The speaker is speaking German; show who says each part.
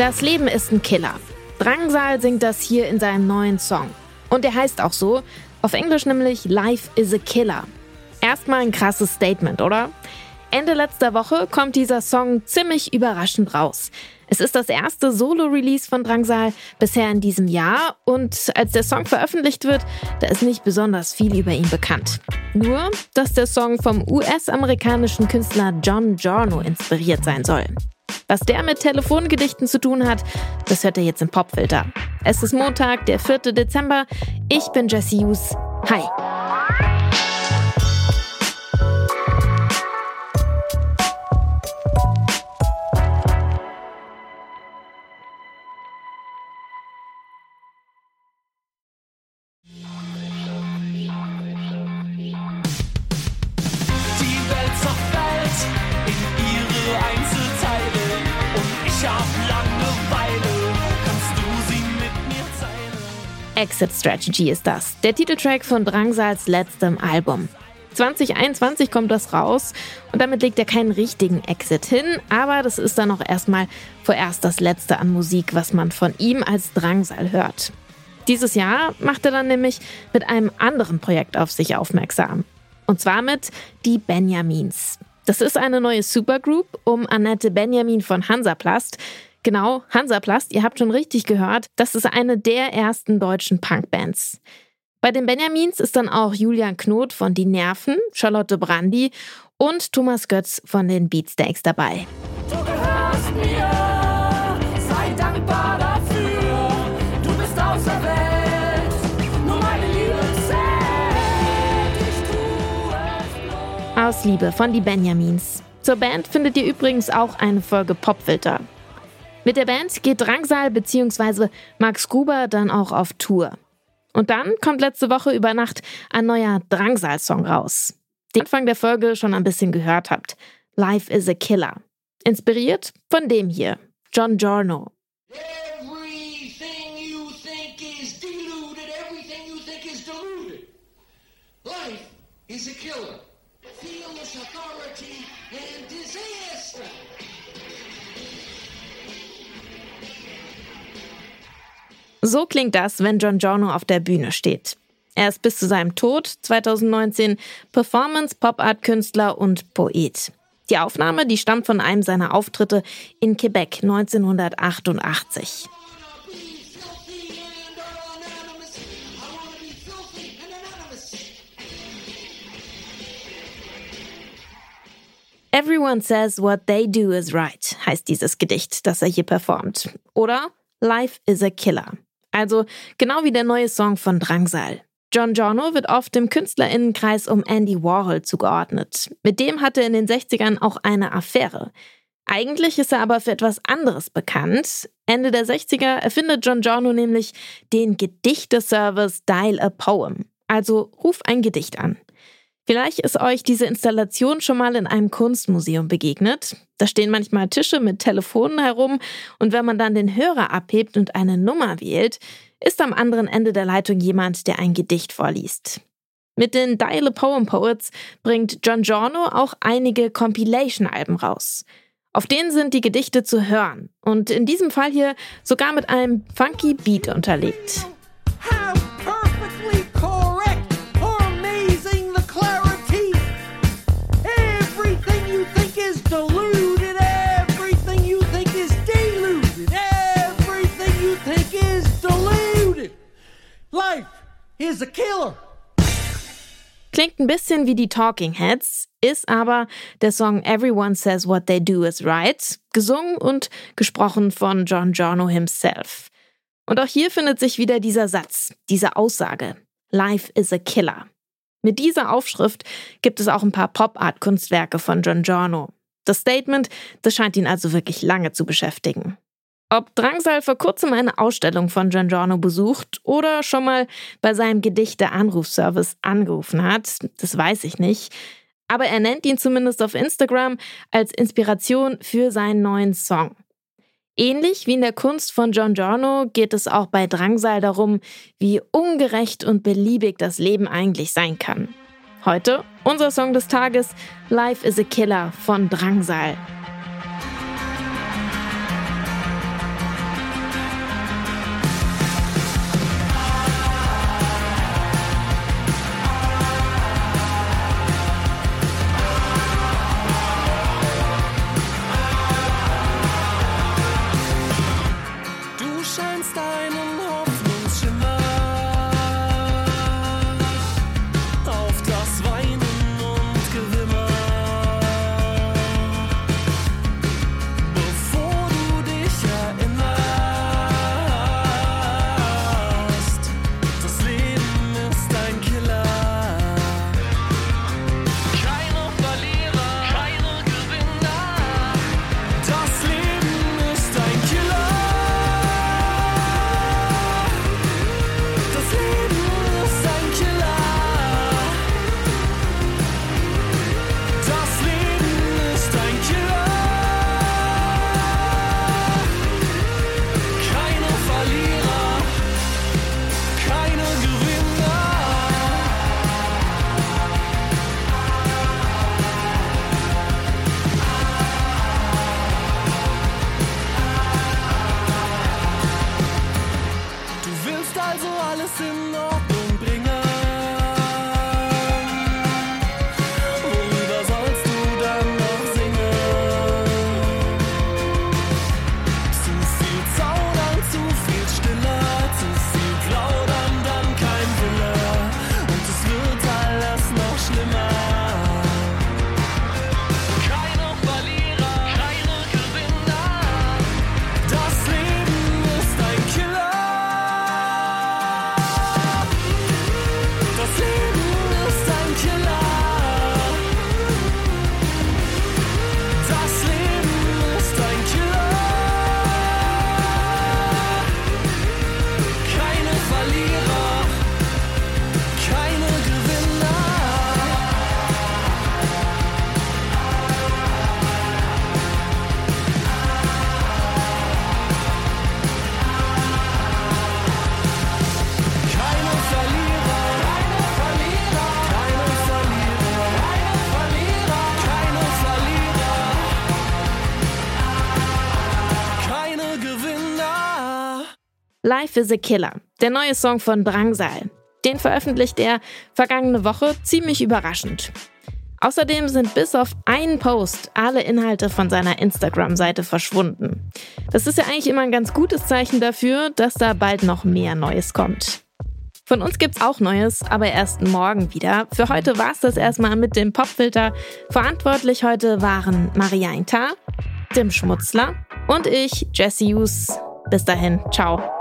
Speaker 1: Das Leben ist ein Killer. Drangsal singt das hier in seinem neuen Song. Und der heißt auch so, auf Englisch nämlich Life is a Killer. Erstmal ein krasses Statement, oder? Ende letzter Woche kommt dieser Song ziemlich überraschend raus. Es ist das erste Solo-Release von Drangsal bisher in diesem Jahr und als der Song veröffentlicht wird, da ist nicht besonders viel über ihn bekannt. Nur, dass der Song vom US-amerikanischen Künstler John Giorno inspiriert sein soll. Was der mit Telefongedichten zu tun hat, das hört ihr jetzt im Popfilter. Es ist Montag, der 4. Dezember. Ich bin Jesse Hughes. Hi. Exit Strategy ist das, der Titeltrack von Drangsals letztem Album. 2021 kommt das raus und damit legt er keinen richtigen Exit hin, aber das ist dann auch erstmal vorerst das letzte an Musik, was man von ihm als Drangsal hört. Dieses Jahr macht er dann nämlich mit einem anderen Projekt auf sich aufmerksam. Und zwar mit Die Benjamins. Das ist eine neue Supergroup um Annette Benjamin von Hansaplast, Genau, Hansaplast, ihr habt schon richtig gehört, das ist eine der ersten deutschen Punkbands. Bei den Benjamins ist dann auch Julian Knot von Die Nerven, Charlotte Brandy und Thomas Götz von den Beatsteaks dabei. Du gehörst mir, sei dankbar dafür, du bist auserwählt, nur meine Liebe zählt, ich tue es Aus Liebe von Die Benjamins. Zur Band findet ihr übrigens auch eine Folge Popfilter. Mit der Band geht Drangsal bzw. Max Gruber dann auch auf Tour. Und dann kommt letzte Woche über Nacht ein neuer Drangsal-Song raus, den Anfang der Folge schon ein bisschen gehört habt. Life is a Killer. Inspiriert von dem hier, John Giorno. Is a killer. So klingt das, wenn John Giorno auf der Bühne steht. Er ist bis zu seinem Tod 2019 Performance, Pop-Art-Künstler und Poet. Die Aufnahme, die stammt von einem seiner Auftritte in Quebec 1988. Everyone says what they do is right, heißt dieses Gedicht, das er hier performt. Oder Life is a Killer. Also genau wie der neue Song von Drangsal. John Giorno wird oft im Künstlerinnenkreis um Andy Warhol zugeordnet. Mit dem hatte er in den 60ern auch eine Affäre. Eigentlich ist er aber für etwas anderes bekannt. Ende der 60er erfindet John Giorno nämlich den Gedichteservice Dial a Poem. Also ruf ein Gedicht an. Vielleicht ist euch diese Installation schon mal in einem Kunstmuseum begegnet. Da stehen manchmal Tische mit Telefonen herum und wenn man dann den Hörer abhebt und eine Nummer wählt, ist am anderen Ende der Leitung jemand, der ein Gedicht vorliest. Mit den Dial a Poem Poets bringt John Giorno auch einige Compilation-Alben raus. Auf denen sind die Gedichte zu hören und in diesem Fall hier sogar mit einem funky Beat unterlegt. Is a killer. Klingt ein bisschen wie die Talking Heads, ist aber der Song Everyone Says What They Do Is Right, gesungen und gesprochen von John Giorno himself. Und auch hier findet sich wieder dieser Satz, diese Aussage. Life is a Killer. Mit dieser Aufschrift gibt es auch ein paar Pop-Art-Kunstwerke von John Giorno. Das Statement, das scheint ihn also wirklich lange zu beschäftigen. Ob Drangsal vor kurzem eine Ausstellung von Giangiorno besucht oder schon mal bei seinem Gedichte-Anrufservice angerufen hat, das weiß ich nicht. Aber er nennt ihn zumindest auf Instagram als Inspiration für seinen neuen Song. Ähnlich wie in der Kunst von John Giorno geht es auch bei Drangsal darum, wie ungerecht und beliebig das Leben eigentlich sein kann. Heute unser Song des Tages Life is a Killer von Drangsal. Life is a Killer, der neue Song von Drangsal. Den veröffentlicht er vergangene Woche ziemlich überraschend. Außerdem sind bis auf einen Post alle Inhalte von seiner Instagram-Seite verschwunden. Das ist ja eigentlich immer ein ganz gutes Zeichen dafür, dass da bald noch mehr Neues kommt. Von uns gibt's auch Neues, aber erst morgen wieder. Für heute war's das erstmal mit dem Popfilter. Verantwortlich heute waren Maria Intar, Tim Schmutzler und ich, Jesse Hughes. Bis dahin, ciao.